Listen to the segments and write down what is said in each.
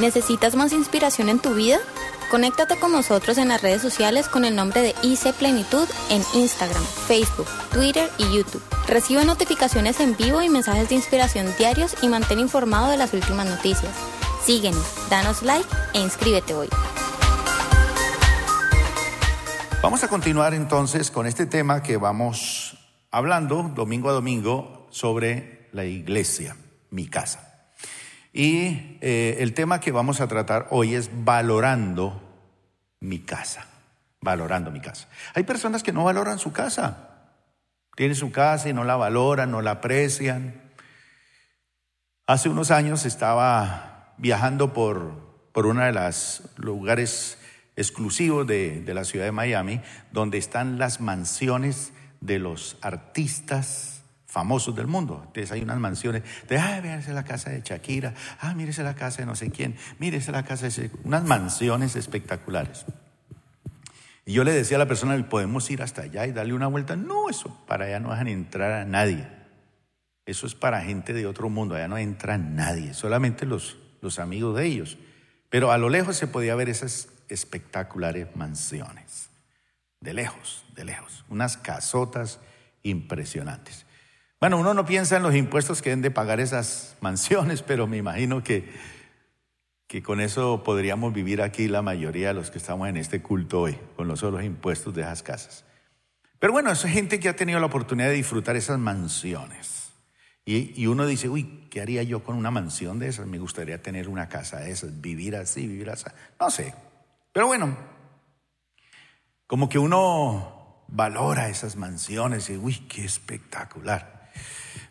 ¿Necesitas más inspiración en tu vida? Conéctate con nosotros en las redes sociales con el nombre de IC Plenitud en Instagram, Facebook, Twitter y YouTube. Recibe notificaciones en vivo y mensajes de inspiración diarios y mantén informado de las últimas noticias. Síguenos, danos like e inscríbete hoy. Vamos a continuar entonces con este tema que vamos hablando domingo a domingo sobre la iglesia, mi casa. Y eh, el tema que vamos a tratar hoy es valorando mi casa, valorando mi casa. Hay personas que no valoran su casa. Tienen su casa y no la valoran, no la aprecian. Hace unos años estaba viajando por, por uno de los lugares exclusivos de, de la ciudad de Miami, donde están las mansiones de los artistas famosos del mundo. Entonces hay unas mansiones de, ah, mírese la casa de Shakira, ah, mírese la casa de no sé quién, mírese la casa de... Unas mansiones espectaculares. Y yo le decía a la persona, ¿podemos ir hasta allá y darle una vuelta? No, eso, para allá no dejan entrar a nadie. Eso es para gente de otro mundo, allá no entra nadie, solamente los, los amigos de ellos. Pero a lo lejos se podía ver esas espectaculares mansiones. De lejos, de lejos. Unas casotas impresionantes. Bueno, uno no piensa en los impuestos que deben de pagar esas mansiones, pero me imagino que, que con eso podríamos vivir aquí la mayoría de los que estamos en este culto hoy, con los solos impuestos de esas casas. Pero bueno, es gente que ha tenido la oportunidad de disfrutar esas mansiones. Y, y, uno dice, uy, ¿qué haría yo con una mansión de esas? Me gustaría tener una casa de esas, vivir así, vivir así. No sé. Pero bueno, como que uno valora esas mansiones y, uy, qué espectacular.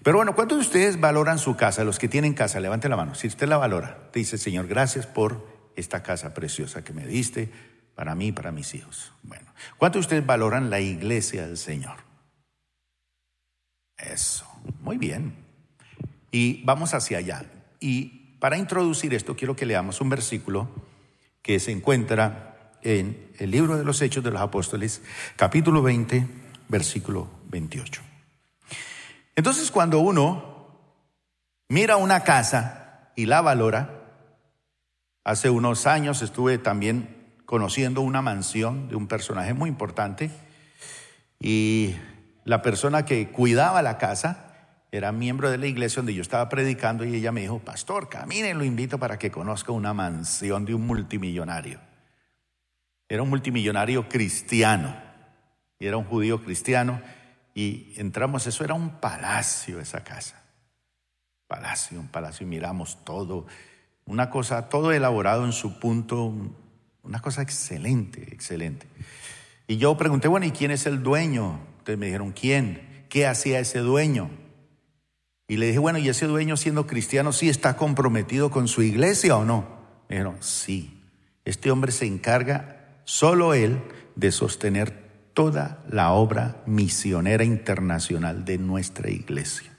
Pero bueno, ¿cuántos de ustedes valoran su casa? Los que tienen casa, levante la mano. Si usted la valora, te dice, Señor, gracias por esta casa preciosa que me diste para mí y para mis hijos. Bueno, ¿cuántos de ustedes valoran la iglesia del Señor? Eso, muy bien. Y vamos hacia allá. Y para introducir esto, quiero que leamos un versículo que se encuentra en el libro de los Hechos de los Apóstoles, capítulo 20, versículo 28. Entonces cuando uno mira una casa y la valora, hace unos años estuve también conociendo una mansión de un personaje muy importante y la persona que cuidaba la casa era miembro de la iglesia donde yo estaba predicando y ella me dijo, pastor, camine, lo invito para que conozca una mansión de un multimillonario. Era un multimillonario cristiano y era un judío cristiano y entramos, eso era un palacio esa casa. Palacio, un palacio, y miramos todo. Una cosa, todo elaborado en su punto, una cosa excelente, excelente. Y yo pregunté, bueno, ¿y quién es el dueño? Entonces me dijeron, ¿quién? ¿Qué hacía ese dueño? Y le dije, bueno, ¿y ese dueño siendo cristiano sí está comprometido con su iglesia o no? Me dijeron, sí. Este hombre se encarga, solo él, de sostener toda la obra misionera internacional de nuestra iglesia.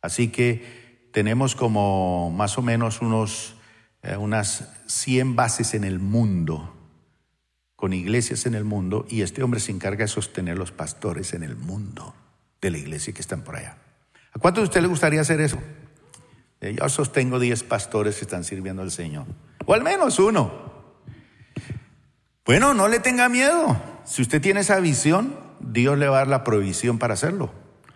Así que tenemos como más o menos unos, eh, unas 100 bases en el mundo, con iglesias en el mundo, y este hombre se encarga de sostener los pastores en el mundo de la iglesia que están por allá. ¿A cuántos de ustedes les gustaría hacer eso? Eh, yo sostengo 10 pastores que están sirviendo al Señor, o al menos uno. Bueno, no le tenga miedo. Si usted tiene esa visión, Dios le va a dar la provisión para hacerlo.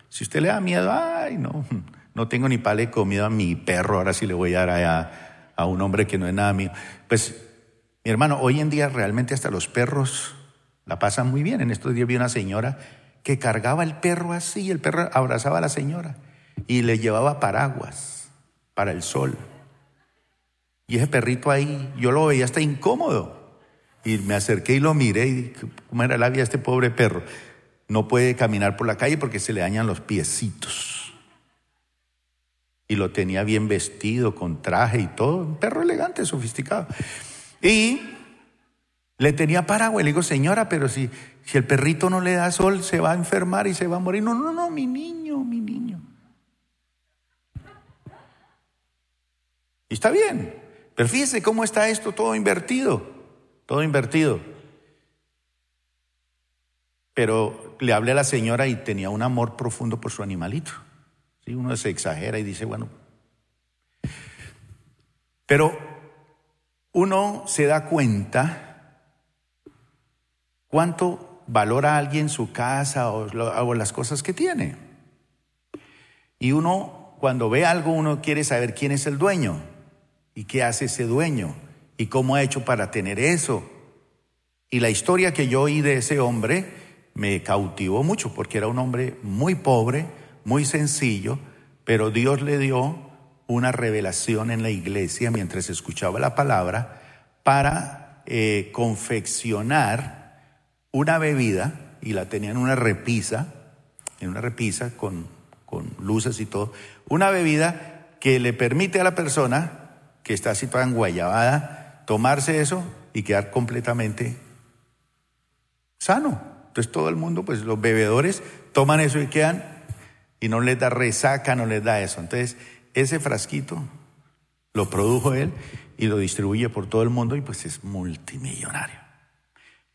Si usted le da miedo, ay, no, no tengo ni pale comida a mi perro, ahora sí le voy a dar a, a un hombre que no es nada mío. Pues, mi hermano, hoy en día realmente hasta los perros la pasan muy bien. En estos días vi una señora que cargaba el perro así, el perro abrazaba a la señora y le llevaba paraguas para el sol. Y ese perrito ahí, yo lo veía hasta incómodo. Y me acerqué y lo miré y dije, ¿cómo era la vida este pobre perro? No puede caminar por la calle porque se le dañan los piecitos. Y lo tenía bien vestido, con traje y todo, un perro elegante, sofisticado. Y le tenía paraguas. Le digo, señora, pero si, si el perrito no le da sol, se va a enfermar y se va a morir. No, no, no, mi niño, mi niño. Y está bien. Pero fíjese cómo está esto todo invertido todo invertido. Pero le hablé a la señora y tenía un amor profundo por su animalito. ¿Sí? Uno se exagera y dice, bueno. Pero uno se da cuenta cuánto valora alguien su casa o, las cosas que tiene. Y uno, cuando ve algo, uno quiere saber quién es el dueño y qué hace ese dueño y cómo ha hecho para tener eso. Y la historia que yo oí de ese hombre me cautivó mucho porque era un hombre muy pobre, muy sencillo, pero Dios le dio una revelación en la iglesia mientras escuchaba la palabra para eh, confeccionar una bebida y la tenía en una repisa, en una repisa con, con luces y todo, una bebida que le permite a la persona que está situada en Guayabada tomarse eso y quedar completamente sano. Entonces todo el mundo, pues los bebedores toman eso y quedan y no les da resaca, no les da eso. Entonces ese frasquito lo produjo él y lo distribuye por todo el mundo y pues es multimillonario.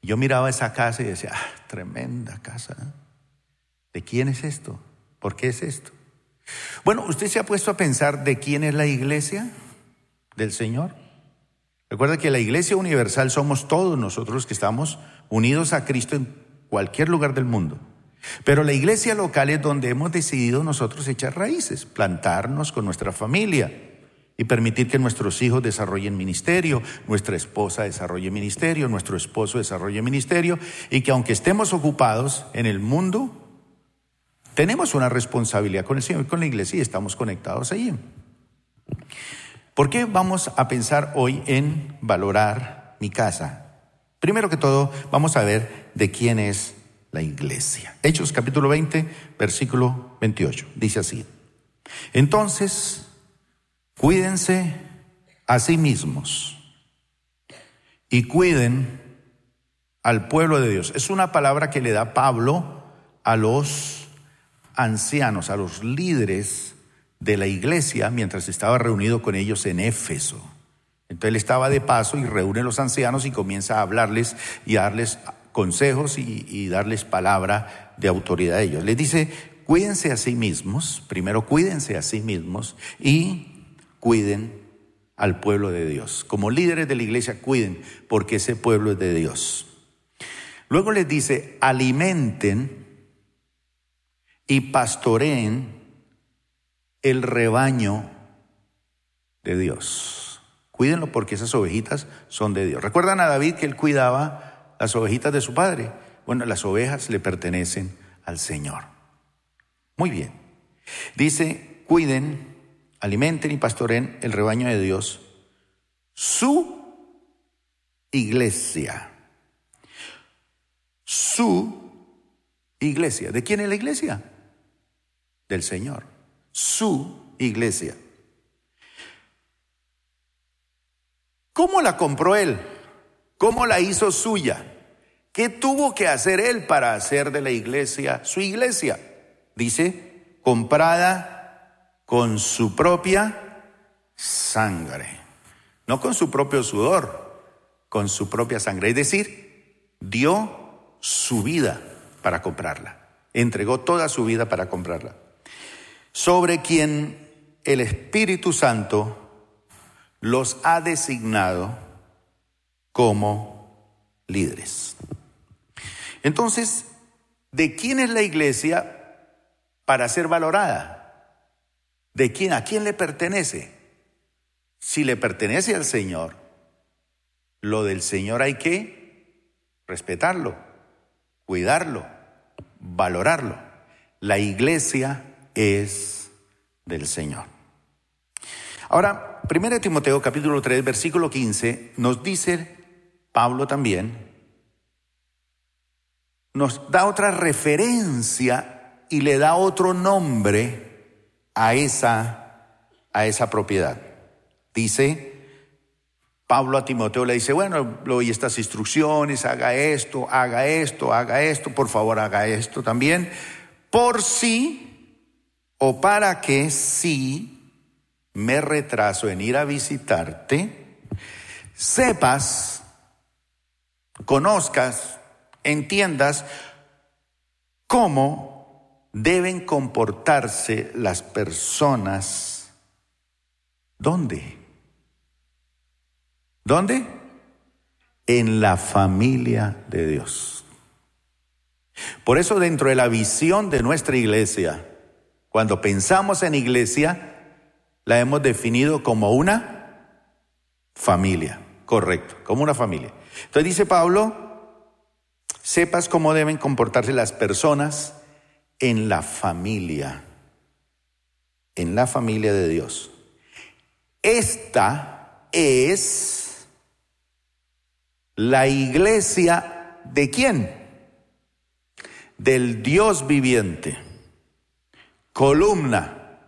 Yo miraba esa casa y decía, ah, tremenda casa. ¿eh? ¿De quién es esto? ¿Por qué es esto? Bueno, ¿usted se ha puesto a pensar de quién es la iglesia del Señor? Recuerda que la iglesia universal somos todos nosotros que estamos unidos a Cristo en cualquier lugar del mundo. Pero la iglesia local es donde hemos decidido nosotros echar raíces, plantarnos con nuestra familia y permitir que nuestros hijos desarrollen ministerio, nuestra esposa desarrolle ministerio, nuestro esposo desarrolle ministerio y que aunque estemos ocupados en el mundo, tenemos una responsabilidad con el Señor y con la iglesia y estamos conectados allí. ¿Por qué vamos a pensar hoy en valorar mi casa? Primero que todo, vamos a ver de quién es la iglesia. Hechos capítulo 20, versículo 28. Dice así. Entonces, cuídense a sí mismos y cuiden al pueblo de Dios. Es una palabra que le da Pablo a los ancianos, a los líderes de la iglesia mientras estaba reunido con ellos en Éfeso. Entonces él estaba de paso y reúne a los ancianos y comienza a hablarles y a darles consejos y, darles palabra de autoridad a ellos. Les dice, cuídense a sí mismos, primero cuídense a sí mismos y cuiden al pueblo de Dios. Como líderes de la iglesia, cuiden porque ese pueblo es de Dios. Luego les dice, alimenten y pastoreen el rebaño de Dios. Cuídenlo porque esas ovejitas son de Dios. ¿Recuerdan a David que él cuidaba las ovejitas de su padre. Bueno, las ovejas le pertenecen al Señor. Muy bien. Dice, cuiden, alimenten y pastoren el rebaño de Dios, su iglesia. Su iglesia. ¿De quién es la iglesia? Del Señor. Su iglesia. ¿Cómo la compró él? ¿Cómo la hizo suya? ¿Qué tuvo que hacer él para hacer de la iglesia su iglesia? Dice, comprada con su propia sangre. No con su propio sudor, con su propia sangre. Es decir, dio su vida para comprarla. Entregó toda su vida para comprarla. Sobre quien el Espíritu Santo los ha designado como líderes. Entonces, ¿de quién es la iglesia para ser valorada? ¿De quién? ¿A quién le pertenece? Si le pertenece al Señor, lo del Señor hay que respetarlo, cuidarlo, valorarlo. La iglesia es del Señor. Ahora, 1 Timoteo capítulo 3, versículo 15 nos dice Pablo también, nos da otra referencia y le da otro nombre a esa, a esa propiedad. Dice, Pablo a Timoteo le dice, bueno, le doy estas instrucciones, haga esto, haga esto, haga esto, por favor haga esto también, por si o para que si me retraso en ir a visitarte, sepas conozcas, entiendas cómo deben comportarse las personas. ¿Dónde? ¿Dónde? En la familia de Dios. Por eso dentro de la visión de nuestra iglesia, cuando pensamos en iglesia, la hemos definido como una familia, correcto, como una familia. Entonces dice Pablo, sepas cómo deben comportarse las personas en la familia, en la familia de Dios. Esta es la iglesia de quién? Del Dios viviente. Columna.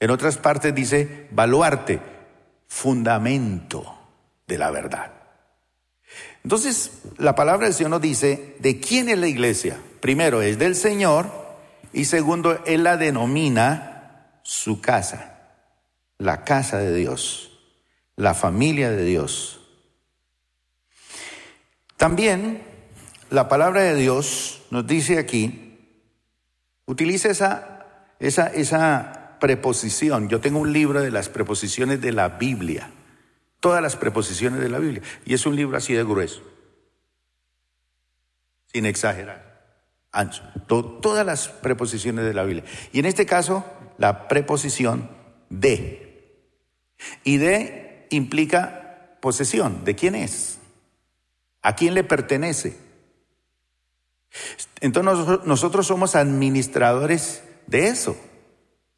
En otras partes dice baluarte, fundamento de la verdad. Entonces, la palabra del Señor nos dice de quién es la iglesia. Primero, es del Señor y segundo, Él la denomina su casa, la casa de Dios, la familia de Dios. También la palabra de Dios nos dice aquí, utiliza esa, esa, esa preposición. Yo tengo un libro de las preposiciones de la Biblia, todas las preposiciones de la Biblia, y es un libro así de grueso, sin exagerar ancho, todas las preposiciones de la Biblia. Y en este caso, la preposición de. Y de implica posesión. ¿De quién es? ¿A quién le pertenece? Entonces nosotros somos administradores de eso.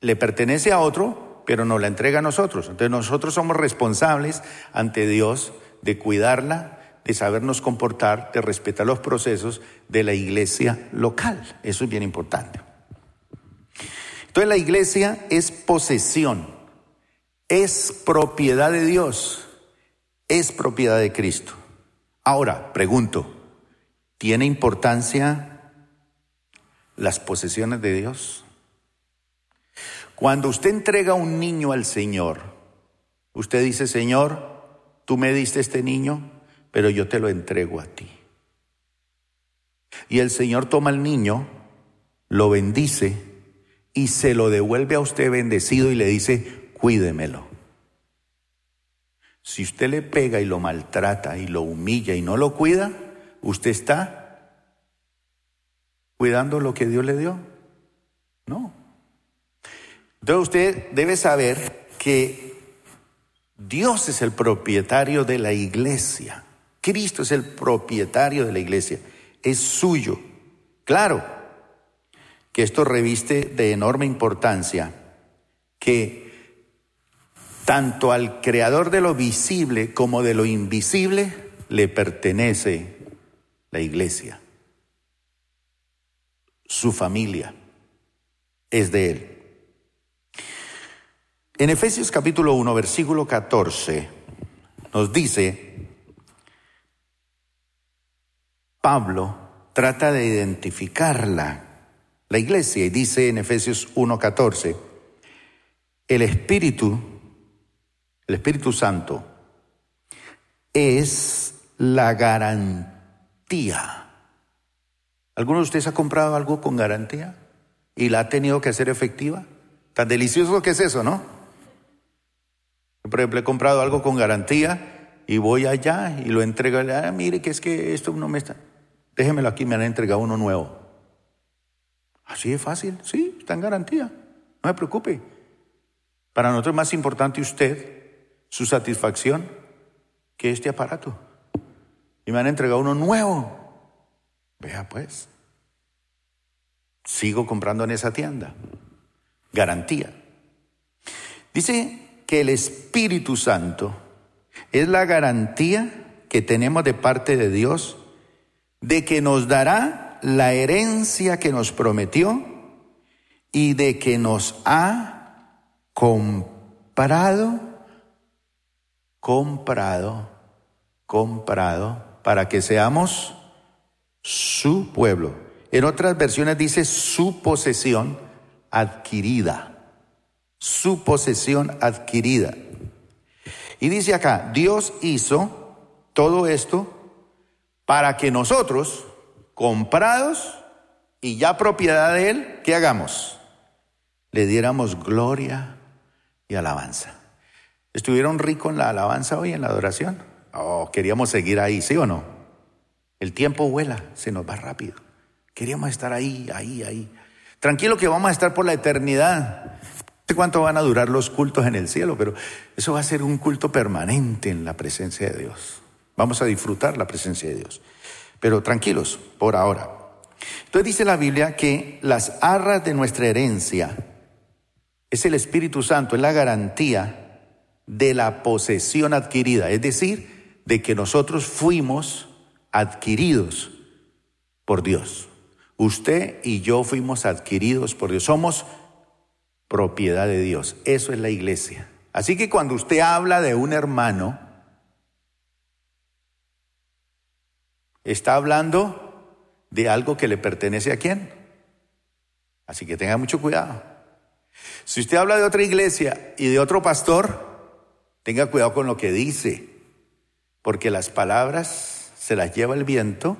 Le pertenece a otro, pero nos la entrega a nosotros. Entonces nosotros somos responsables ante Dios de cuidarla, de sabernos comportar, de respetar los procesos de la iglesia local. Eso es bien importante. Entonces la iglesia es posesión, es propiedad de Dios, es propiedad de Cristo. Ahora, pregunto, ¿tiene importancia las posesiones de Dios? Cuando usted entrega un niño al Señor, usted dice, Señor, tú me diste este niño, pero yo te lo entrego a ti. Y el Señor toma al niño, lo bendice y se lo devuelve a usted bendecido y le dice, cuídemelo. Si usted le pega y lo maltrata y lo humilla y no lo cuida, usted está cuidando lo que Dios le dio. No. Entonces usted debe saber que Dios es el propietario de la iglesia. Cristo es el propietario de la iglesia, es suyo. Claro que esto reviste de enorme importancia que tanto al creador de lo visible como de lo invisible le pertenece la iglesia. Su familia es de él. En Efesios capítulo 1, versículo 14, nos dice, Pablo trata de identificarla, la iglesia, y dice en Efesios 1:14, el Espíritu, el Espíritu Santo, es la garantía. ¿Alguno de ustedes ha comprado algo con garantía y la ha tenido que hacer efectiva? Tan delicioso que es eso, ¿no? Por ejemplo, he comprado algo con garantía y voy allá y lo entrego. Ah, mire que es que esto no me está déjemelo aquí, me han entregado uno nuevo. Así es fácil, sí, está en garantía, no se preocupe. Para nosotros es más importante usted, su satisfacción, que este aparato. Y me han entregado uno nuevo. Vea pues, sigo comprando en esa tienda. Garantía. Dice que el Espíritu Santo es la garantía que tenemos de parte de Dios de que nos dará la herencia que nos prometió y de que nos ha comprado, comprado, comprado, para que seamos su pueblo. En otras versiones dice su posesión adquirida, su posesión adquirida. Y dice acá, Dios hizo todo esto para que nosotros, comprados y ya propiedad de Él, ¿qué hagamos? Le diéramos gloria y alabanza. ¿Estuvieron ricos en la alabanza hoy, en la adoración? Oh, queríamos seguir ahí, ¿sí o no? El tiempo vuela, se nos va rápido. Queríamos estar ahí, ahí, ahí. Tranquilo que vamos a estar por la eternidad. Sé cuánto van a durar los cultos en el cielo, pero eso va a ser un culto permanente en la presencia de Dios. Vamos a disfrutar la presencia de Dios. Pero tranquilos, por ahora. Entonces dice la Biblia que las arras de nuestra herencia es el Espíritu Santo, es la garantía de la posesión adquirida, es decir, de que nosotros fuimos adquiridos por Dios. Usted y yo fuimos adquiridos por Dios, somos propiedad de Dios. Eso es la iglesia. Así que cuando usted habla de un hermano, está hablando de algo que le pertenece a quién. Así que tenga mucho cuidado. Si usted habla de otra iglesia y de otro pastor, tenga cuidado con lo que dice, porque las palabras se las lleva el viento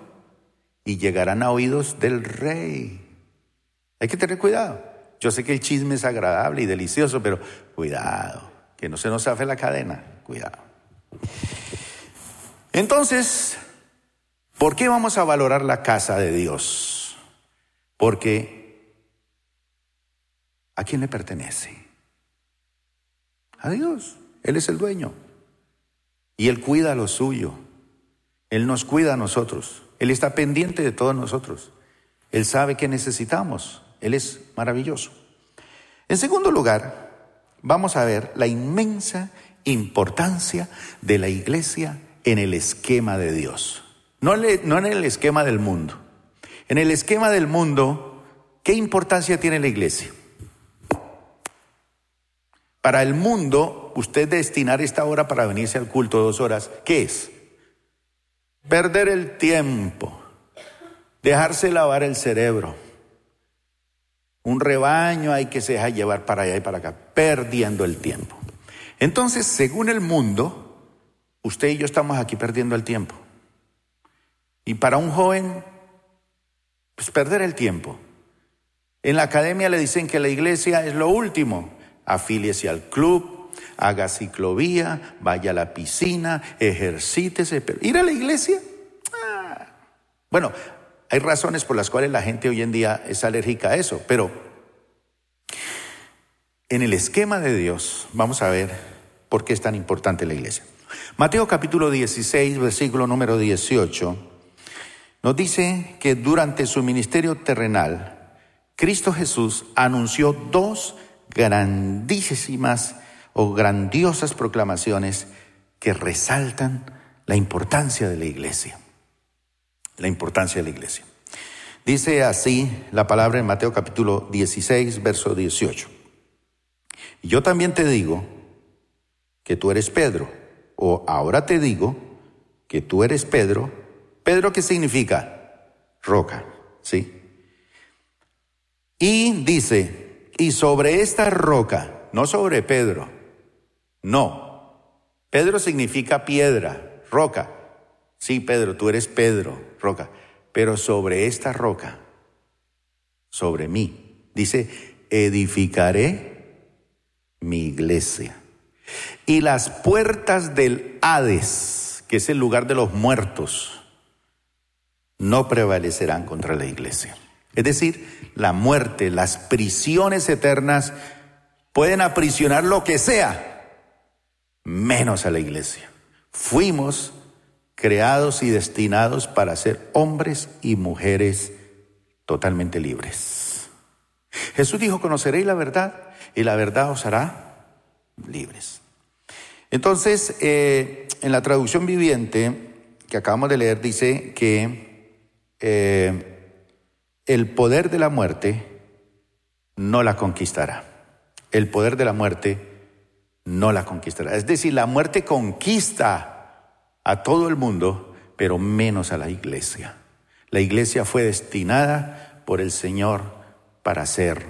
y llegarán a oídos del rey. Hay que tener cuidado. Yo sé que el chisme es agradable y delicioso, pero cuidado, que no se nos hace la cadena. Cuidado. Entonces, ¿Por qué vamos a valorar la casa de Dios? Porque ¿a quién le pertenece? A Dios. Él es el dueño. Y Él cuida lo suyo. Él nos cuida a nosotros. Él está pendiente de todos nosotros. Él sabe que necesitamos. Él es maravilloso. En segundo lugar, vamos a ver la inmensa importancia de la iglesia en el esquema de Dios. No, en el esquema del mundo. En el esquema del mundo, ¿qué importancia tiene la iglesia? Para el mundo, usted destinar esta hora para venirse al culto dos horas, ¿qué es? Perder el tiempo, dejarse lavar el cerebro. Un rebaño hay que se deja llevar para allá y para acá, perdiendo el tiempo. Entonces, según el mundo, usted y yo estamos aquí perdiendo el tiempo. Y para un joven, pues perder el tiempo. En la academia le dicen que la iglesia es lo último. Afíliese al club, haga ciclovía, vaya a la piscina, ejercítese. Pero ir a la iglesia, ah. bueno, hay razones por las cuales la gente hoy en día es alérgica a eso, pero en el esquema de Dios vamos a ver por qué es tan importante la iglesia. Mateo capítulo 16, versículo número 18 nos dice que durante su ministerio terrenal, Cristo Jesús anunció dos grandísimas o grandiosas proclamaciones que resaltan la importancia de la iglesia. La importancia de la iglesia. Dice así la palabra en Mateo capítulo 16, verso 18. yo también te digo que tú eres Pedro, o ahora te digo que tú eres Pedro, Pedro, ¿qué significa? Roca, ¿sí? Y dice, y sobre esta roca, no sobre Pedro, no. Pedro significa piedra, roca. Sí, Pedro, tú eres Pedro, roca. Pero sobre esta roca, sobre mí, dice, edificaré mi iglesia. Y las puertas del Hades, que es el lugar de los muertos, no prevalecerán contra la iglesia. Es decir, la muerte, las prisiones eternas pueden aprisionar lo que sea, menos a la iglesia. Fuimos creados y destinados para ser hombres y mujeres totalmente libres. Jesús dijo, conoceréis la verdad y la verdad os hará libres. Entonces, eh, en la traducción viviente que acabamos de leer dice que eh, el poder de la muerte no la conquistará. El poder de la muerte no la conquistará. Es decir, la muerte conquista a todo el mundo, pero menos a la iglesia. La iglesia fue destinada por el Señor para ser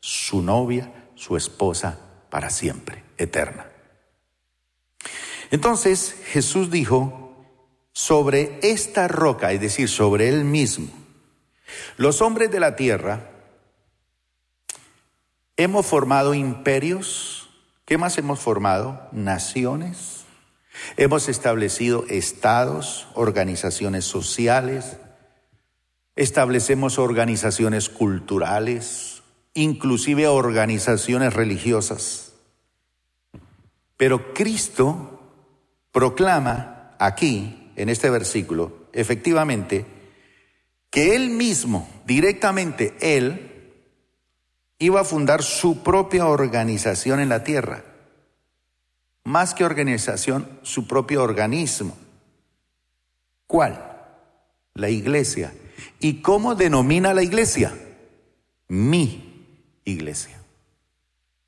su novia, su esposa para siempre, eterna. Entonces Jesús dijo, sobre esta roca, es decir, sobre él mismo. Los hombres de la tierra hemos formado imperios, ¿qué más hemos formado? Naciones. Hemos establecido estados, organizaciones sociales, establecemos organizaciones culturales, inclusive organizaciones religiosas. Pero Cristo proclama aquí, en este versículo, efectivamente, que Él mismo, directamente Él, iba a fundar su propia organización en la tierra. Más que organización, su propio organismo. ¿Cuál? La iglesia. ¿Y cómo denomina la iglesia? Mi iglesia.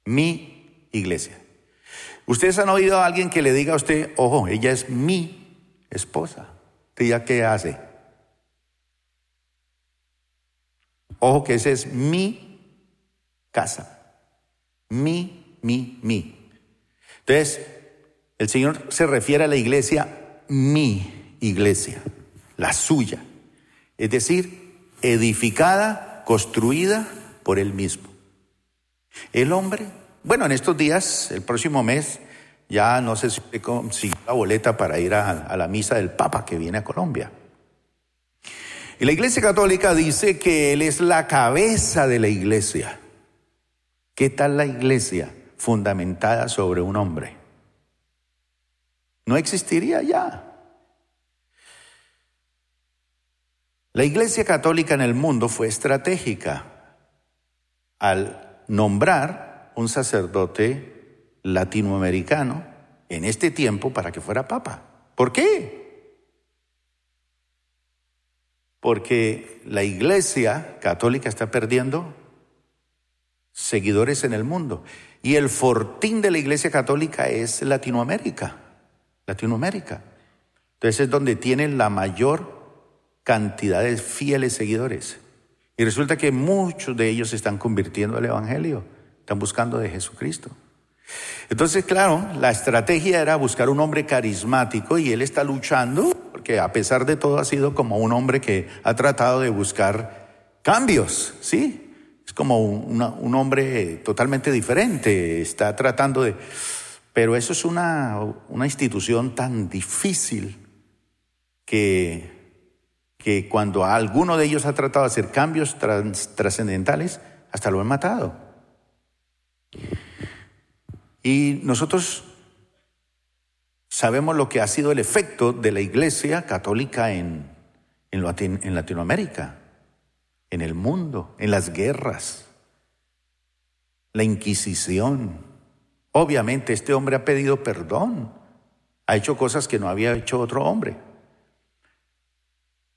Mi iglesia. Ustedes han oído a alguien que le diga a usted, ojo, ella es mi esposa. ¿Ella qué hace? Ojo que ese es mi casa. Mi, mi, mi. Entonces, el Señor se refiere a la iglesia, mi iglesia, la suya. Es decir, edificada, construida por Él mismo. El hombre, bueno, en estos días, el próximo mes, ya no sé si consiguió la boleta para ir a, a la misa del Papa que viene a Colombia. Y la Iglesia Católica dice que Él es la cabeza de la iglesia. ¿Qué tal la iglesia fundamentada sobre un hombre? No existiría ya. La iglesia católica en el mundo fue estratégica al nombrar un sacerdote latinoamericano en este tiempo para que fuera papa. ¿Por qué? Porque la iglesia católica está perdiendo seguidores en el mundo. Y el fortín de la Iglesia Católica es Latinoamérica. Latinoamérica. Entonces es donde tienen la mayor cantidad de fieles seguidores. Y resulta que muchos de ellos se están convirtiendo al Evangelio, están buscando de Jesucristo. Entonces, claro, la estrategia era buscar un hombre carismático y él está luchando, porque a pesar de todo ha sido como un hombre que ha tratado de buscar cambios, ¿sí? Es como un hombre totalmente diferente, está tratando de... Pero eso es una, una institución tan difícil que, que cuando alguno de ellos ha tratado de hacer cambios trascendentales, hasta lo han matado. Y nosotros sabemos lo que ha sido el efecto de la Iglesia católica en, en Latinoamérica en el mundo, en las guerras, la Inquisición. Obviamente este hombre ha pedido perdón, ha hecho cosas que no había hecho otro hombre.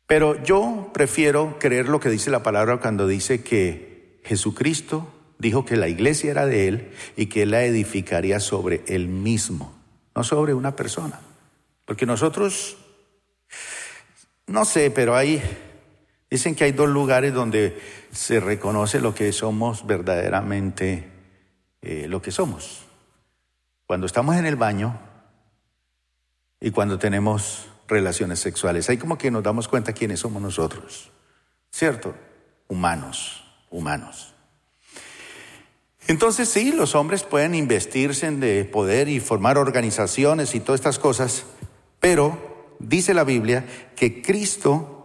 Pero yo prefiero creer lo que dice la palabra cuando dice que Jesucristo dijo que la iglesia era de él y que él la edificaría sobre él mismo, no sobre una persona. Porque nosotros, no sé, pero hay Dicen que hay dos lugares donde se reconoce lo que somos verdaderamente, eh, lo que somos. Cuando estamos en el baño y cuando tenemos relaciones sexuales. Ahí como que nos damos cuenta quiénes somos nosotros. ¿Cierto? Humanos, humanos. Entonces sí, los hombres pueden investirse de poder y formar organizaciones y todas estas cosas, pero dice la Biblia que Cristo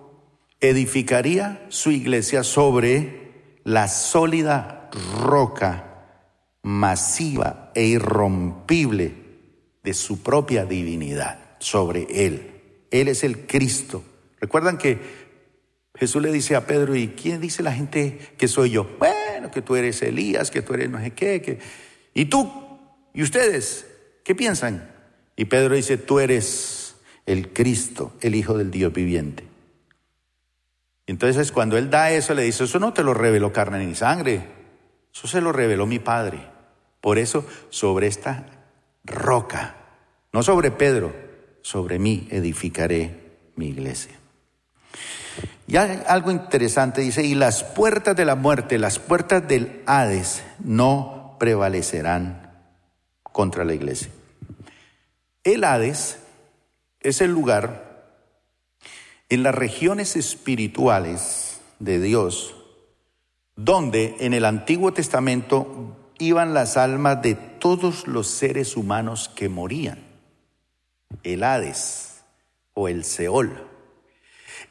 edificaría su iglesia sobre la sólida roca masiva e irrompible de su propia divinidad, sobre él. Él es el Cristo. Recuerdan que Jesús le dice a Pedro, ¿y quién dice la gente que soy yo? Bueno, que tú eres Elías, que tú eres no sé qué, que... ¿Y tú? ¿Y ustedes? ¿Qué piensan? Y Pedro dice, tú eres el Cristo, el Hijo del Dios viviente. Entonces cuando él da eso, le dice, eso no te lo reveló carne ni sangre, eso se lo reveló mi Padre. Por eso, sobre esta roca, no sobre Pedro, sobre mí edificaré mi iglesia. Y hay algo interesante, dice, y las puertas de la muerte, las puertas del Hades, no prevalecerán contra la iglesia. El Hades es el lugar en las regiones espirituales de Dios, donde en el Antiguo Testamento iban las almas de todos los seres humanos que morían. el Hades o el Seol.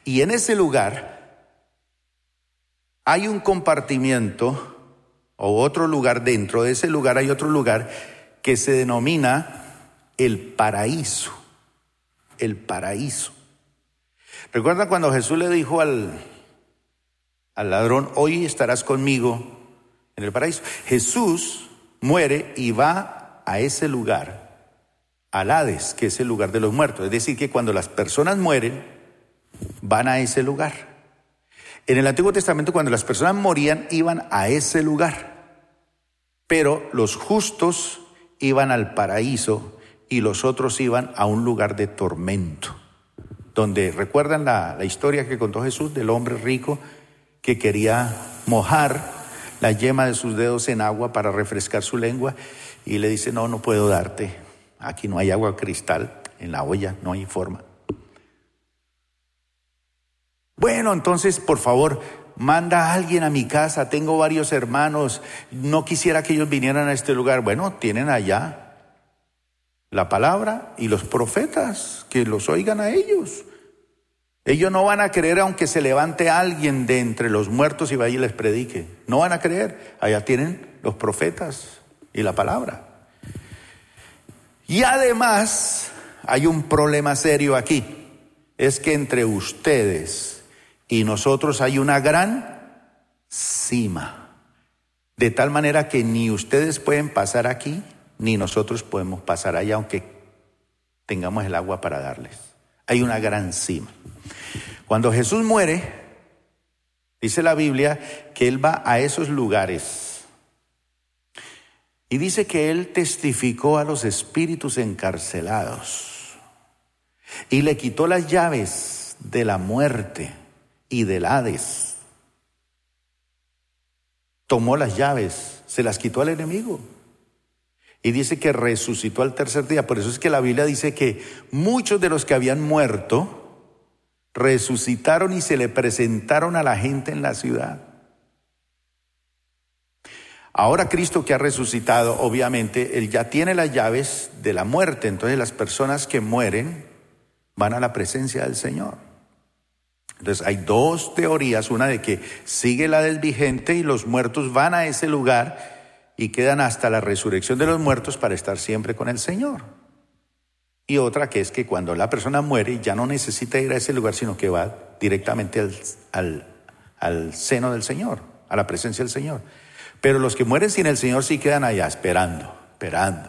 Y en ese lugar hay un compartimiento o otro lugar dentro de ese lugar hay otro lugar que se denomina el paraíso. El paraíso. ¿Recuerda cuando Jesús le dijo al, al ladrón, hoy estarás conmigo en el paraíso? Jesús muere y va a ese lugar, al Hades, que es el lugar de los muertos. Es decir, que cuando las personas mueren, van a ese lugar. En el Antiguo Testamento, cuando las personas morían, iban a ese lugar. Pero los justos iban al paraíso y los otros iban a un lugar de tormento, donde recuerdan la, la historia que contó Jesús del hombre rico que quería mojar la yema de sus dedos en agua para refrescar su lengua y le dice, no, no puedo darte, aquí no hay agua cristal, en la olla no hay forma. Bueno, entonces, por favor, manda a alguien a mi casa, tengo varios hermanos, no quisiera que ellos vinieran a este lugar. Bueno, tienen allá la palabra y los profetas, que los oigan a ellos. Ellos no van a creer aunque se levante alguien de entre los muertos y vaya y les predique. No van a creer. Allá tienen los profetas y la palabra. Y además hay un problema serio aquí. Es que entre ustedes y nosotros hay una gran cima. De tal manera que ni ustedes pueden pasar aquí, ni nosotros podemos pasar allá, aunque tengamos el agua para darles. Hay una gran cima. Cuando Jesús muere, dice la Biblia que Él va a esos lugares. Y dice que Él testificó a los espíritus encarcelados y le quitó las llaves de la muerte y del Hades. Tomó las llaves, se las quitó al enemigo. Y dice que resucitó al tercer día. Por eso es que la Biblia dice que muchos de los que habían muerto, resucitaron y se le presentaron a la gente en la ciudad. Ahora Cristo que ha resucitado, obviamente, Él ya tiene las llaves de la muerte, entonces las personas que mueren van a la presencia del Señor. Entonces hay dos teorías, una de que sigue la del vigente y los muertos van a ese lugar y quedan hasta la resurrección de los muertos para estar siempre con el Señor. Y otra que es que cuando la persona muere ya no necesita ir a ese lugar, sino que va directamente al, al, seno del Señor, a la presencia del Señor. Pero los que mueren sin el Señor sí quedan allá esperando, esperando.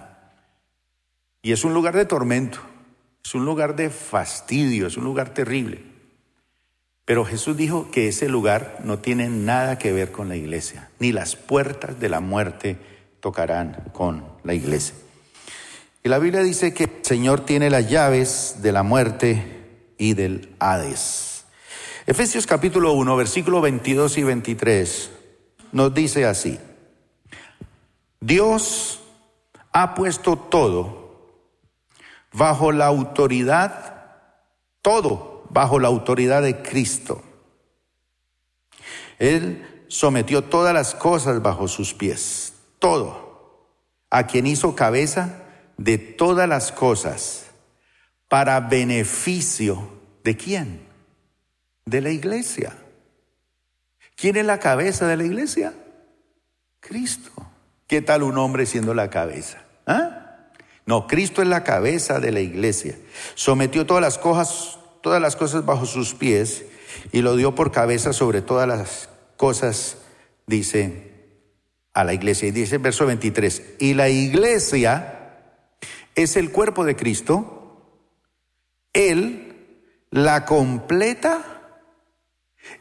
Y es un lugar de tormento, es un lugar de fastidio, es un lugar terrible. Pero Jesús dijo que ese lugar no tiene nada que ver con la iglesia, ni las puertas de la muerte tocarán con la iglesia. Y la Biblia dice que el Señor tiene las llaves de la muerte y del Hades. Efesios capítulo 1, versículo 22 y 23 nos dice así. Dios ha puesto todo bajo la autoridad, todo bajo la autoridad de Cristo. Él sometió todas las cosas bajo sus pies, todo, a quien hizo cabeza de todas las cosas para beneficio de quién? De la iglesia. ¿Quién es la cabeza de la iglesia? Cristo. ¿Qué tal un hombre siendo la cabeza? ¿Ah? No, Cristo es la cabeza de la iglesia. Sometió todas las cosas, todas las cosas bajo sus pies y lo dio por cabeza sobre todas las cosas, dice a la iglesia. Y dice el verso 23, y la iglesia es el cuerpo de Cristo, Él la completa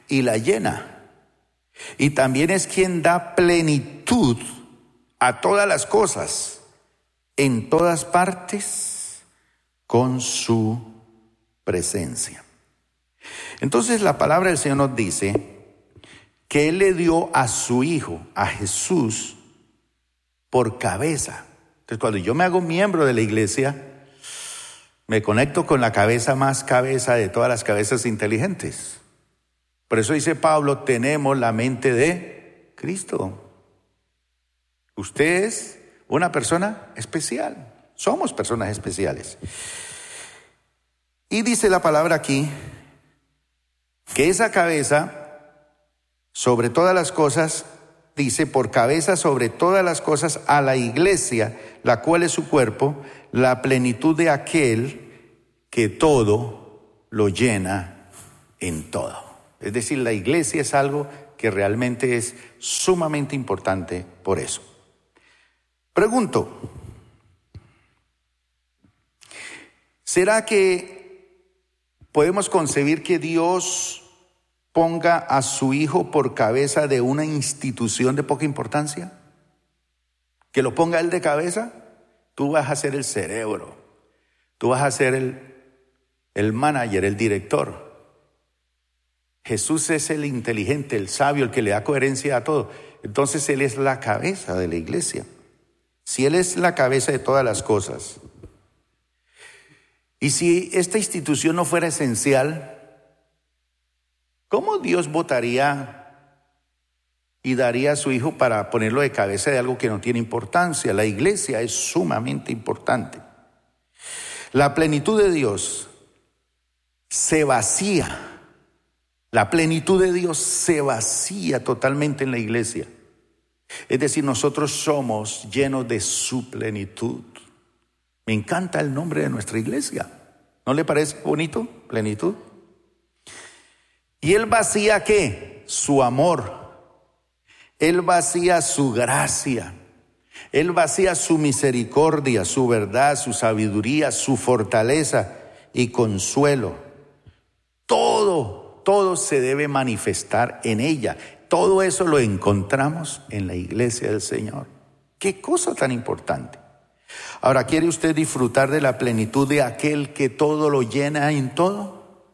y la llena. Y también es quien da plenitud a todas las cosas, en todas partes, con su presencia. Entonces la palabra del Señor nos dice que Él le dio a su Hijo, a Jesús, por cabeza entonces, cuando yo me hago miembro de la iglesia, me conecto con la cabeza más cabeza de todas las cabezas inteligentes. Por eso dice Pablo, tenemos la mente de Cristo. Usted es una persona especial. Somos personas especiales. Y dice la palabra aquí que esa cabeza, sobre todas las cosas, dice, por cabeza sobre todas las cosas a la iglesia, la cual es su cuerpo, la plenitud de aquel que todo lo llena en todo. Es decir, la iglesia es algo que realmente es sumamente importante por eso. Pregunto, ¿será que podemos concebir que Dios ponga a su hijo por cabeza de una institución de poca importancia? ¿Que lo ponga él de cabeza? Tú vas a ser el cerebro, tú vas a ser el, el manager, el director. Jesús es el inteligente, el sabio, el que le da coherencia a todo. Entonces Él es la cabeza de la iglesia. Si Él es la cabeza de todas las cosas, y si esta institución no fuera esencial, ¿cómo Dios votaría y daría a su Hijo para ponerlo de cabeza de algo que no tiene importancia? La iglesia es sumamente importante. La plenitud de Dios se vacía la plenitud de Dios se vacía totalmente en la iglesia. Es decir, nosotros somos llenos de su plenitud. Me encanta el nombre de nuestra iglesia. ¿No le parece bonito? Plenitud. ¿Y él vacía qué? Su amor. Él vacía su gracia. Él vacía su misericordia, su verdad, su sabiduría, su fortaleza y consuelo. Todo todo se debe manifestar en ella. Todo eso lo encontramos en la iglesia del Señor. Qué cosa tan importante. Ahora, ¿quiere usted disfrutar de la plenitud de aquel que todo lo llena en todo?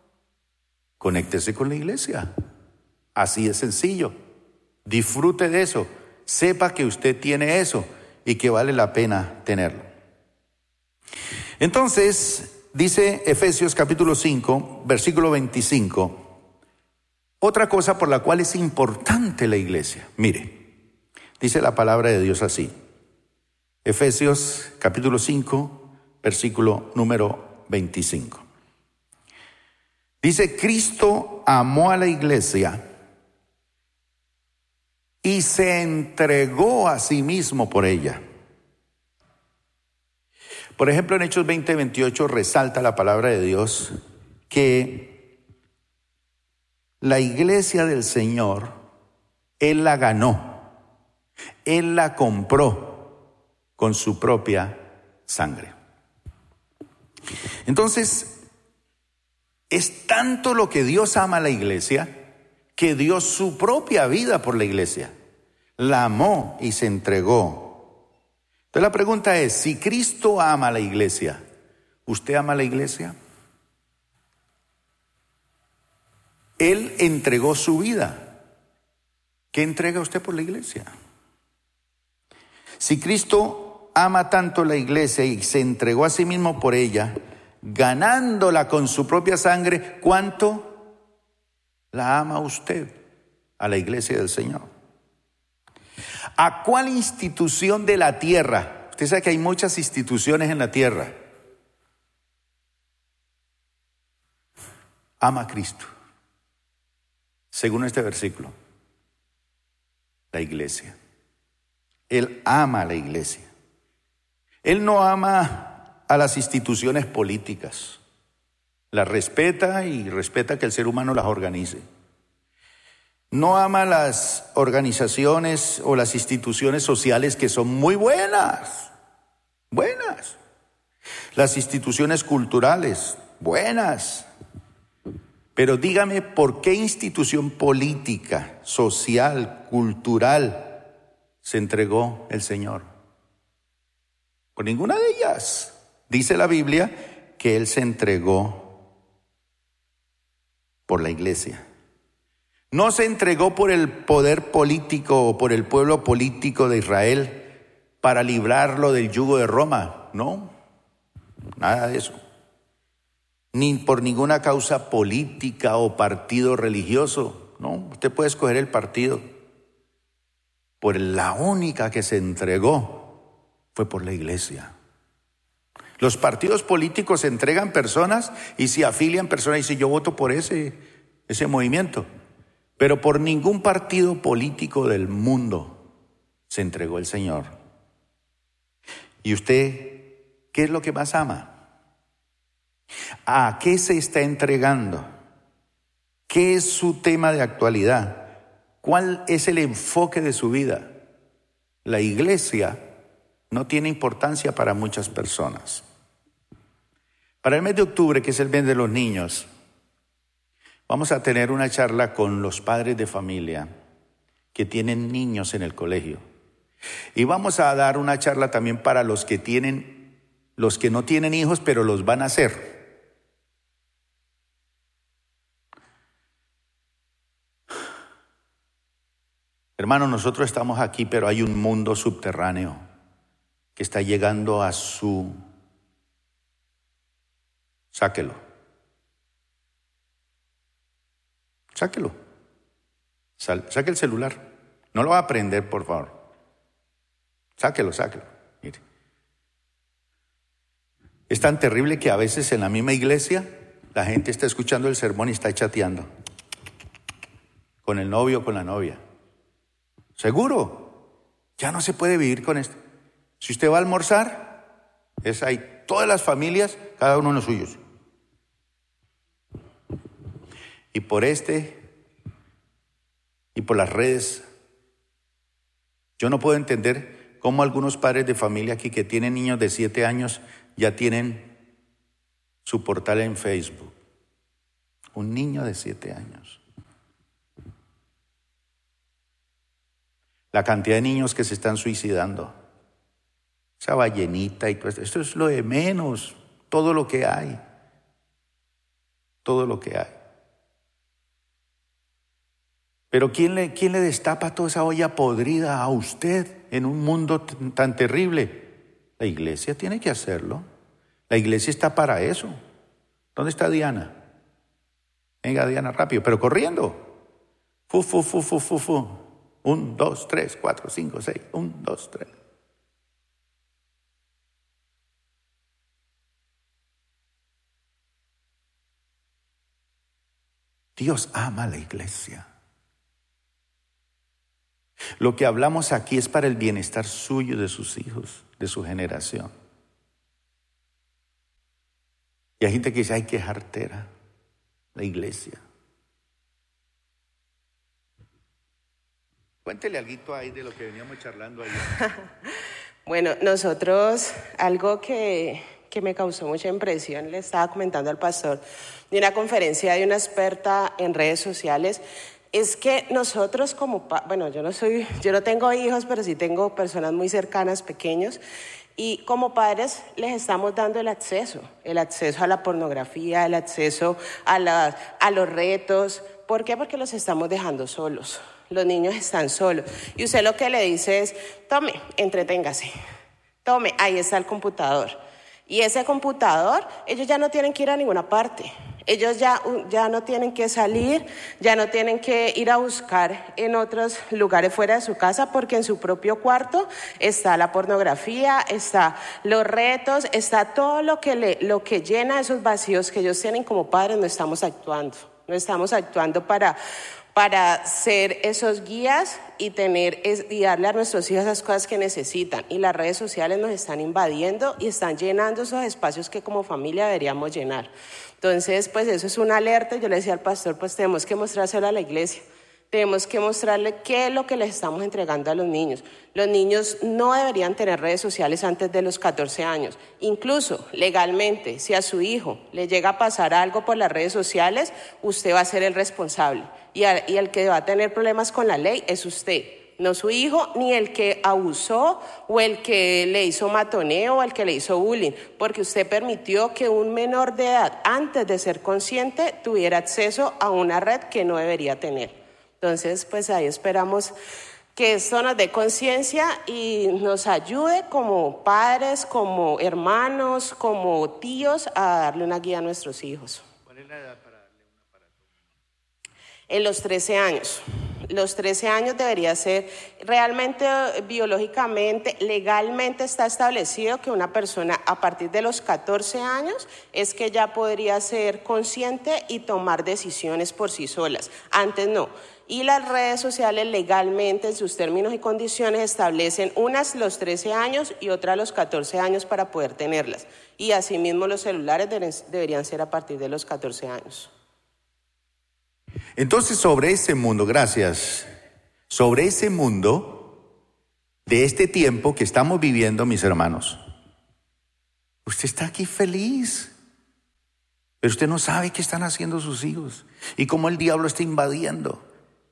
Conéctese con la iglesia. Así de sencillo. Disfrute de eso. Sepa que usted tiene eso y que vale la pena tenerlo. Entonces, dice Efesios capítulo 5, versículo 25. Otra cosa por la cual es importante la iglesia. Mire, dice la palabra de Dios así. Efesios capítulo 5, versículo número 25. Dice, Cristo amó a la iglesia y se entregó a sí mismo por ella. Por ejemplo, en Hechos 20, 28 resalta la palabra de Dios que la iglesia del Señor, Él la ganó, Él la compró con su propia sangre. Entonces, es tanto lo que Dios ama a la iglesia que dio su propia vida por la iglesia. La amó y se entregó. Entonces la pregunta es, si Cristo ama a la iglesia, ¿usted ama a la iglesia? Él entregó su vida. ¿Qué entrega usted por la iglesia? Si Cristo ama tanto la iglesia y se entregó a sí mismo por ella, ganándola con su propia sangre, ¿cuánto la ama usted a la iglesia del Señor? ¿A cuál institución de la tierra? Usted sabe que hay muchas instituciones en la tierra. Ama a Cristo según este versículo? La iglesia. Él ama a la iglesia. Él no ama a las instituciones políticas. Las respeta y respeta que el ser humano las organice. No ama las organizaciones o las instituciones sociales que son muy buenas, buenas. Las instituciones culturales, buenas. Pero dígame por qué institución política, social, cultural se entregó el Señor. Por ninguna de ellas. Dice la Biblia que Él se entregó por la iglesia. No se entregó por el poder político o por el pueblo político de Israel para librarlo del yugo de Roma. No, nada de eso ni por ninguna causa política o partido religioso. No, usted puede escoger el partido. Por la única que se entregó fue por la iglesia. Los partidos políticos entregan personas y se afilian personas y dicen yo voto por ese, ese movimiento. Pero por ningún partido político del mundo se entregó el Señor. ¿Y usted qué es lo que más ama? ¿A qué se está entregando? ¿Qué es su tema de actualidad? ¿Cuál es el enfoque de su vida? La iglesia no tiene importancia para muchas personas. Para el mes de octubre, que es el mes de los niños, vamos a tener una charla con los padres de familia que tienen niños en el colegio. Y vamos a dar una charla también para los que tienen, los que no tienen hijos, pero los van a hacer. Hermano, nosotros estamos aquí, pero hay un mundo subterráneo que está llegando a su Sáquelo. Sáquelo. saque el celular. No lo va a aprender, por favor. Sáquelo, sáquelo. Mire. Es tan terrible que a veces en la misma iglesia la gente está escuchando el sermón y está chateando con el novio o con la novia. Seguro, ya no se puede vivir con esto. Si usted va a almorzar, es ahí todas las familias, cada uno en los suyos. y por este y por las redes. Yo no puedo entender cómo algunos padres de familia aquí que tienen niños de siete años ya tienen su portal en Facebook. Un niño de siete años. La cantidad de niños que se están suicidando. Esa ballenita y todo esto. Esto es lo de menos. Todo lo que hay. Todo lo que hay. Pero ¿quién le, ¿quién le destapa toda esa olla podrida a usted en un mundo tan terrible? La iglesia tiene que hacerlo. La iglesia está para eso. ¿Dónde está Diana? Venga, Diana, rápido, pero corriendo. Fu, fu, fu, fu, fu, fu. Un, dos, tres, cuatro, cinco, seis. Un, dos, tres. Dios ama a la iglesia. Lo que hablamos aquí es para el bienestar suyo de sus hijos, de su generación. Y hay gente que dice, ay, qué jartera, la iglesia. Cuéntele algo ahí de lo que veníamos charlando ayer. bueno, nosotros, algo que, que me causó mucha impresión, le estaba comentando al pastor de una conferencia de una experta en redes sociales es que nosotros como, bueno, yo no soy, yo no tengo hijos, pero sí tengo personas muy cercanas, pequeños, y como padres les estamos dando el acceso, el acceso a la pornografía, el acceso a, a los retos. ¿Por qué? Porque los estamos dejando solos. Los niños están solos. Y usted lo que le dice es, tome, entreténgase. Tome, ahí está el computador. Y ese computador, ellos ya no tienen que ir a ninguna parte. Ellos ya, ya no tienen que salir, ya no tienen que ir a buscar en otros lugares fuera de su casa porque en su propio cuarto está la pornografía, está los retos, está todo lo que, le, lo que llena esos vacíos que ellos tienen como padres, no estamos actuando. No estamos actuando para, para ser esos guías y tener y darle a nuestros hijos esas cosas que necesitan. Y las redes sociales nos están invadiendo y están llenando esos espacios que como familia deberíamos llenar. Entonces, pues eso es una alerta. Yo le decía al pastor, pues tenemos que mostrárselo a la iglesia. Tenemos que mostrarle qué es lo que les estamos entregando a los niños. Los niños no deberían tener redes sociales antes de los 14 años. Incluso legalmente, si a su hijo le llega a pasar algo por las redes sociales, usted va a ser el responsable. Y, el que va a tener problemas con la ley es usted no su hijo, ni el que abusó o el que le hizo matoneo o el que le hizo bullying, porque usted permitió que un menor de edad, antes de ser consciente, tuviera acceso a una red que no debería tener. Entonces, pues ahí esperamos que esto nos dé conciencia y nos ayude como padres, como hermanos, como tíos a darle una guía a nuestros hijos. ¿Cuál es la edad para darle una para En los 13 años. Los 13 años debería ser realmente biológicamente, legalmente está establecido que una persona a partir de los 14 años es que ya podría ser consciente y tomar decisiones por sí solas. Antes no. Y las redes sociales legalmente en sus términos y condiciones establecen unas los 13 años y otras los 14 años para poder tenerlas. Y asimismo los celulares deberían ser a partir de los 14 años. Entonces, sobre ese mundo, gracias, sobre ese mundo de este tiempo que estamos viviendo, mis hermanos, usted está aquí feliz, pero usted no sabe qué están haciendo sus hijos y cómo el diablo está invadiendo.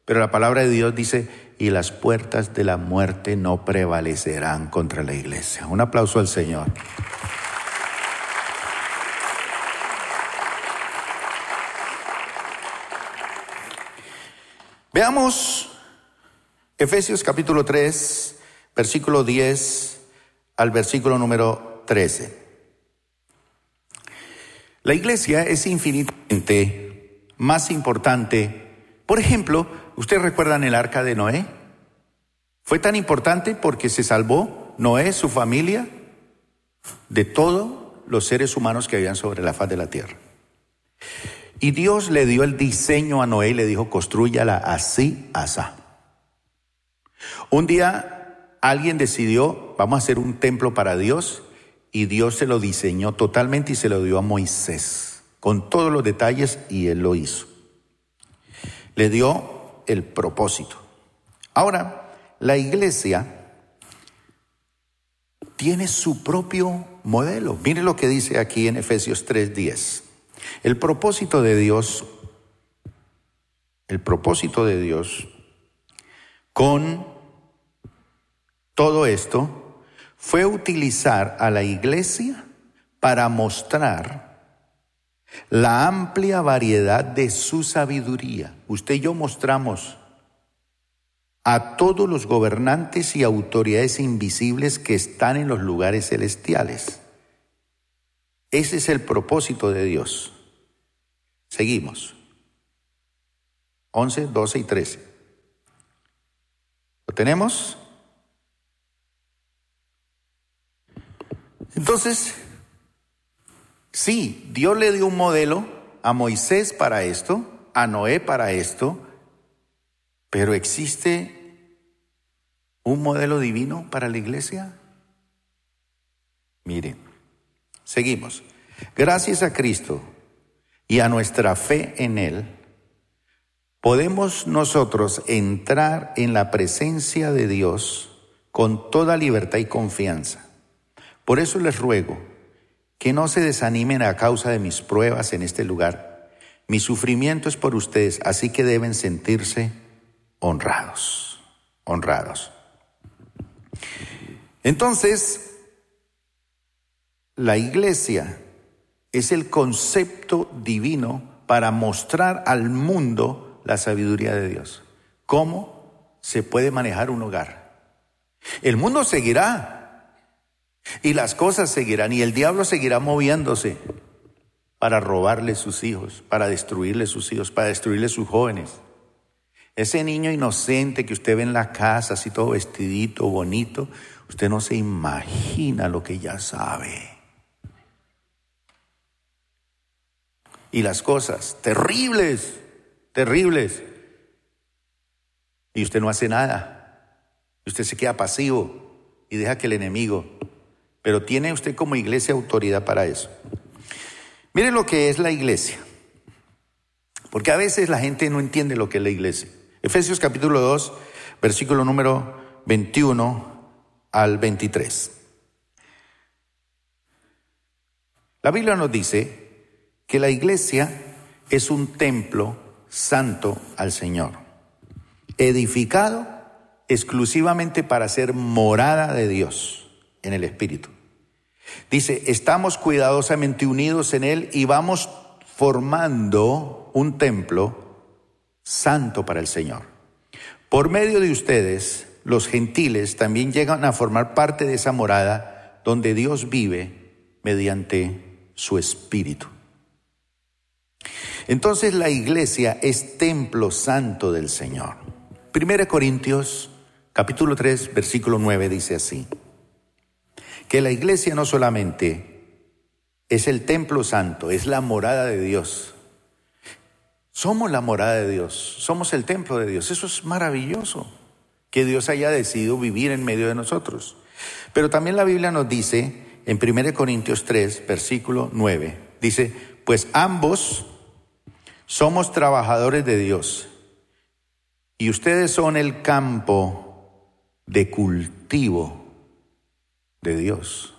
Pero la palabra de Dios dice, y las puertas de la muerte no prevalecerán contra la iglesia. Un aplauso al Señor. Veamos Efesios capítulo 3, versículo 10 al versículo número 13. La iglesia es infinitamente más importante. Por ejemplo, ¿ustedes recuerdan el arca de Noé? Fue tan importante porque se salvó Noé, su familia, de todos los seres humanos que habían sobre la faz de la tierra. Y Dios le dio el diseño a Noé y le dijo, construyala así, asá. Un día alguien decidió, vamos a hacer un templo para Dios, y Dios se lo diseñó totalmente y se lo dio a Moisés, con todos los detalles, y él lo hizo. Le dio el propósito. Ahora, la iglesia tiene su propio modelo. Mire lo que dice aquí en Efesios 3:10. El propósito de Dios, el propósito de Dios con todo esto fue utilizar a la iglesia para mostrar la amplia variedad de su sabiduría. Usted y yo mostramos a todos los gobernantes y autoridades invisibles que están en los lugares celestiales. Ese es el propósito de Dios. Seguimos. 11, 12 y 13. ¿Lo tenemos? Entonces, sí, Dios le dio un modelo a Moisés para esto, a Noé para esto, pero existe un modelo divino para la iglesia. Miren, seguimos. Gracias a Cristo y a nuestra fe en Él, podemos nosotros entrar en la presencia de Dios con toda libertad y confianza. Por eso les ruego que no se desanimen a causa de mis pruebas en este lugar. Mi sufrimiento es por ustedes, así que deben sentirse honrados, honrados. Entonces, la iglesia es el concepto divino para mostrar al mundo la sabiduría de Dios. ¿Cómo se puede manejar un hogar? El mundo seguirá y las cosas seguirán y el diablo seguirá moviéndose para robarle sus hijos, para destruirle sus hijos, para destruirle sus jóvenes. Ese niño inocente que usted ve en la casa, así todo vestidito, bonito, usted no se imagina lo que ya sabe. Y las cosas terribles, terribles. Y usted no hace nada. Y usted se queda pasivo y deja que el enemigo. Pero tiene usted como iglesia autoridad para eso. Mire lo que es la iglesia. Porque a veces la gente no entiende lo que es la iglesia. Efesios capítulo 2, versículo número 21 al 23. La Biblia nos dice, que la iglesia es un templo santo al Señor, edificado exclusivamente para ser morada de Dios en el Espíritu. Dice, estamos cuidadosamente unidos en Él y vamos formando un templo santo para el Señor. Por medio de ustedes, los gentiles también llegan a formar parte de esa morada donde Dios vive mediante su Espíritu. Entonces la iglesia es templo santo del Señor. 1 Corintios capítulo 3 versículo 9 dice así, que la iglesia no solamente es el templo santo, es la morada de Dios. Somos la morada de Dios, somos el templo de Dios. Eso es maravilloso, que Dios haya decidido vivir en medio de nosotros. Pero también la Biblia nos dice en 1 Corintios 3, versículo 9, dice, pues ambos somos trabajadores de Dios y ustedes son el campo de cultivo de Dios.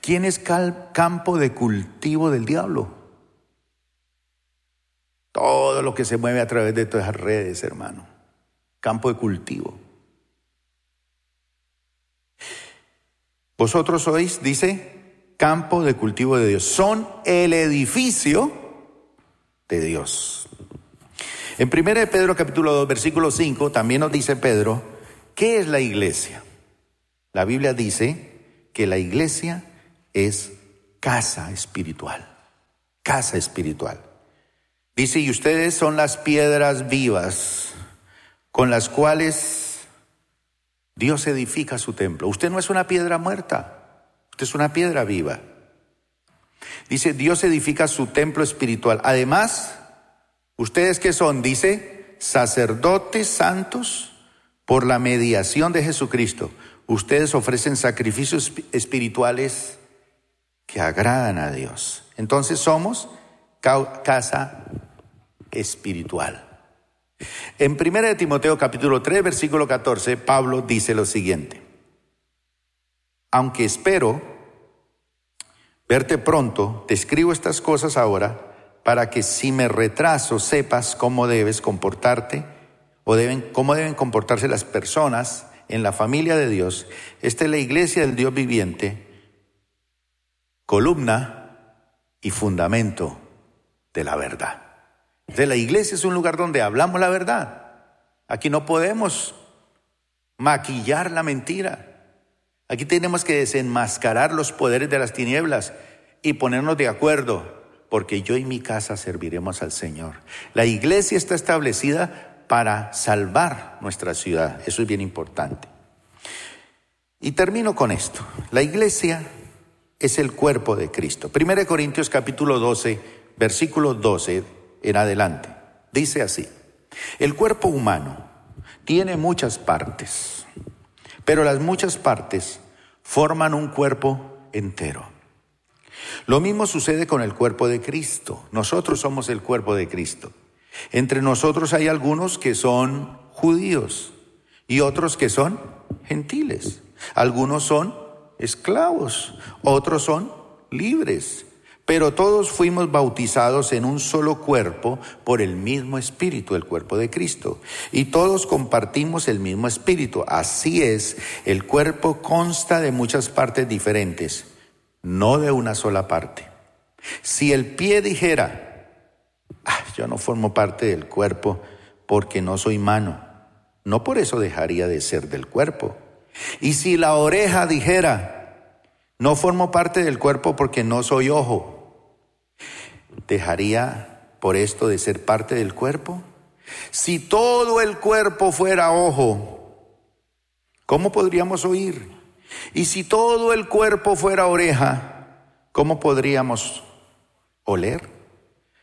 ¿Quién es campo de cultivo del diablo? Todo lo que se mueve a través de todas esas redes, hermano. Campo de cultivo. Vosotros sois, dice, campo de cultivo de Dios. Son el edificio de Dios. En 1 Pedro capítulo 2, versículo 5, también nos dice Pedro, ¿qué es la iglesia? La Biblia dice que la iglesia es casa espiritual, casa espiritual. Dice, y ustedes son las piedras vivas con las cuales Dios edifica su templo. Usted no es una piedra muerta, usted es una piedra viva. Dice, Dios edifica su templo espiritual. Además, ustedes que son, dice, sacerdotes santos por la mediación de Jesucristo. Ustedes ofrecen sacrificios espirituales que agradan a Dios. Entonces somos casa espiritual. En 1 Timoteo capítulo 3 versículo 14, Pablo dice lo siguiente. Aunque espero verte pronto, te escribo estas cosas ahora para que si me retraso sepas cómo debes comportarte o cómo deben comportarse las personas en la familia de Dios. Esta es la iglesia del Dios viviente columna y fundamento de la verdad. De la iglesia es un lugar donde hablamos la verdad. Aquí no podemos maquillar la mentira. Aquí tenemos que desenmascarar los poderes de las tinieblas y ponernos de acuerdo, porque yo y mi casa serviremos al Señor. La iglesia está establecida para salvar nuestra ciudad. Eso es bien importante. Y termino con esto. La iglesia es el cuerpo de Cristo. Primera de Corintios capítulo 12, versículo 12 en adelante. Dice así, el cuerpo humano tiene muchas partes, pero las muchas partes forman un cuerpo entero. Lo mismo sucede con el cuerpo de Cristo. Nosotros somos el cuerpo de Cristo. Entre nosotros hay algunos que son judíos y otros que son gentiles. Algunos son esclavos, otros son libres, pero todos fuimos bautizados en un solo cuerpo por el mismo espíritu, el cuerpo de Cristo, y todos compartimos el mismo espíritu. Así es, el cuerpo consta de muchas partes diferentes, no de una sola parte. Si el pie dijera, ah, yo no formo parte del cuerpo porque no soy mano, no por eso dejaría de ser del cuerpo. Y si la oreja dijera, no formo parte del cuerpo porque no soy ojo, ¿dejaría por esto de ser parte del cuerpo? Si todo el cuerpo fuera ojo, ¿cómo podríamos oír? Y si todo el cuerpo fuera oreja, ¿cómo podríamos oler?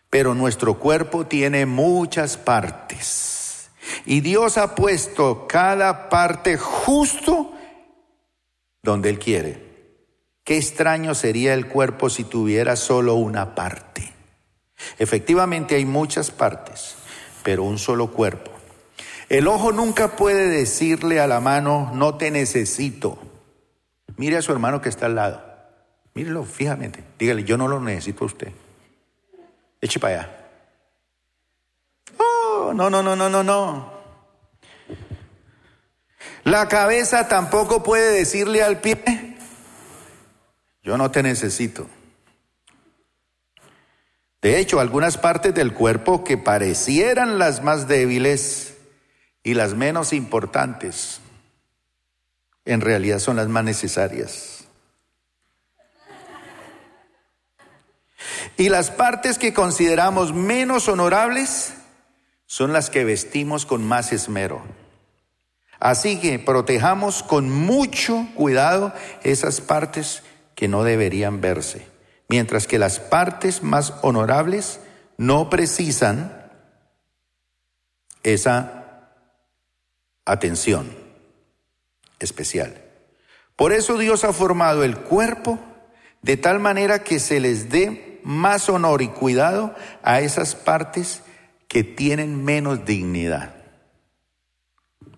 Pero nuestro cuerpo tiene muchas partes y Dios ha puesto cada parte justo donde Él quiere. Qué extraño sería el cuerpo si tuviera solo una parte. Efectivamente hay muchas partes, pero un solo cuerpo. El ojo nunca puede decirle a la mano, no te necesito. Mire a su hermano que está al lado. Mírelo fijamente. Dígale, yo no lo necesito a usted. Eche para allá. Oh, no, no, no, no, no, no. La cabeza tampoco puede decirle al pie, yo no te necesito. De hecho, algunas partes del cuerpo que parecieran las más débiles y las menos importantes, en realidad son las más necesarias. Y las partes que consideramos menos honorables son las que vestimos con más esmero. Así que protejamos con mucho cuidado esas partes que no deberían verse, mientras que las partes más honorables no precisan esa atención especial. Por eso Dios ha formado el cuerpo de tal manera que se les dé más honor y cuidado a esas partes que tienen menos dignidad.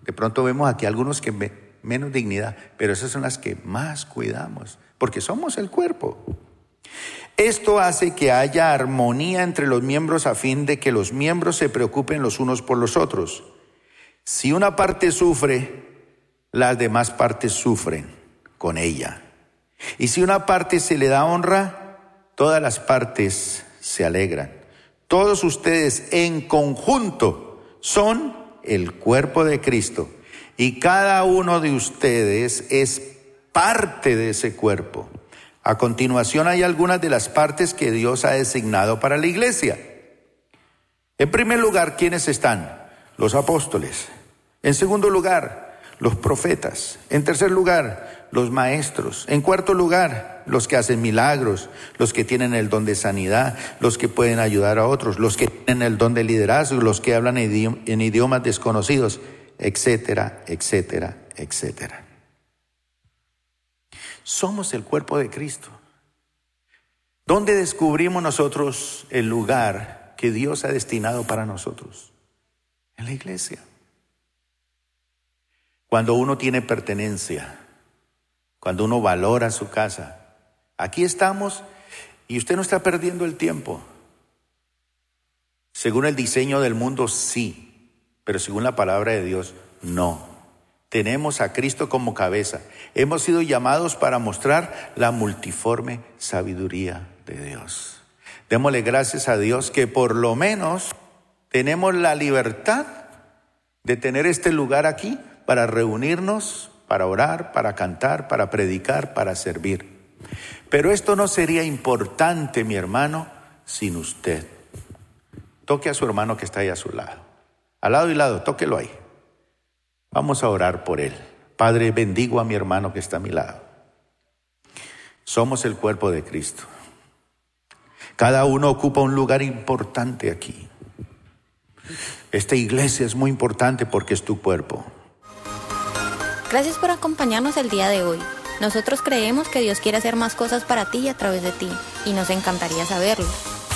De pronto vemos aquí algunos que menos dignidad, pero esas son las que más cuidamos, porque somos el cuerpo. Esto hace que haya armonía entre los miembros a fin de que los miembros se preocupen los unos por los otros. Si una parte sufre, las demás partes sufren con ella. Y si una parte se le da honra, todas las partes se alegran. Todos ustedes en conjunto son el cuerpo de Cristo y cada uno de ustedes es parte de ese cuerpo. A continuación hay algunas de las partes que Dios ha designado para la iglesia. En primer lugar, ¿quiénes están? Los apóstoles. En segundo lugar, los profetas. En tercer lugar, los maestros. En cuarto lugar, los que hacen milagros, los que tienen el don de sanidad, los que pueden ayudar a otros, los que tienen el don de liderazgo, los que hablan en idiomas desconocidos, etcétera, etcétera, etcétera. Somos el cuerpo de Cristo. ¿Dónde descubrimos nosotros el lugar que Dios ha destinado para nosotros? En la iglesia. Cuando uno tiene pertenencia, cuando uno valora su casa. Aquí estamos y usted no está perdiendo el tiempo. Según el diseño del mundo, sí, pero según la palabra de Dios, no. Tenemos a Cristo como cabeza. Hemos sido llamados para mostrar la multiforme sabiduría de Dios. Démosle gracias a Dios que por lo menos tenemos la libertad de tener este lugar aquí para reunirnos, para orar, para cantar, para predicar, para servir. Pero esto no sería importante, mi hermano, sin usted. Toque a su hermano que está ahí a su lado. Al lado y lado, tóquelo ahí. Vamos a orar por él. Padre, bendigo a mi hermano que está a mi lado. Somos el cuerpo de Cristo. Cada uno ocupa un lugar importante aquí. Esta iglesia es muy importante porque es tu cuerpo. Gracias por acompañarnos el día de hoy. Nosotros creemos que Dios quiere hacer más cosas para ti y a través de ti, y nos encantaría saberlo.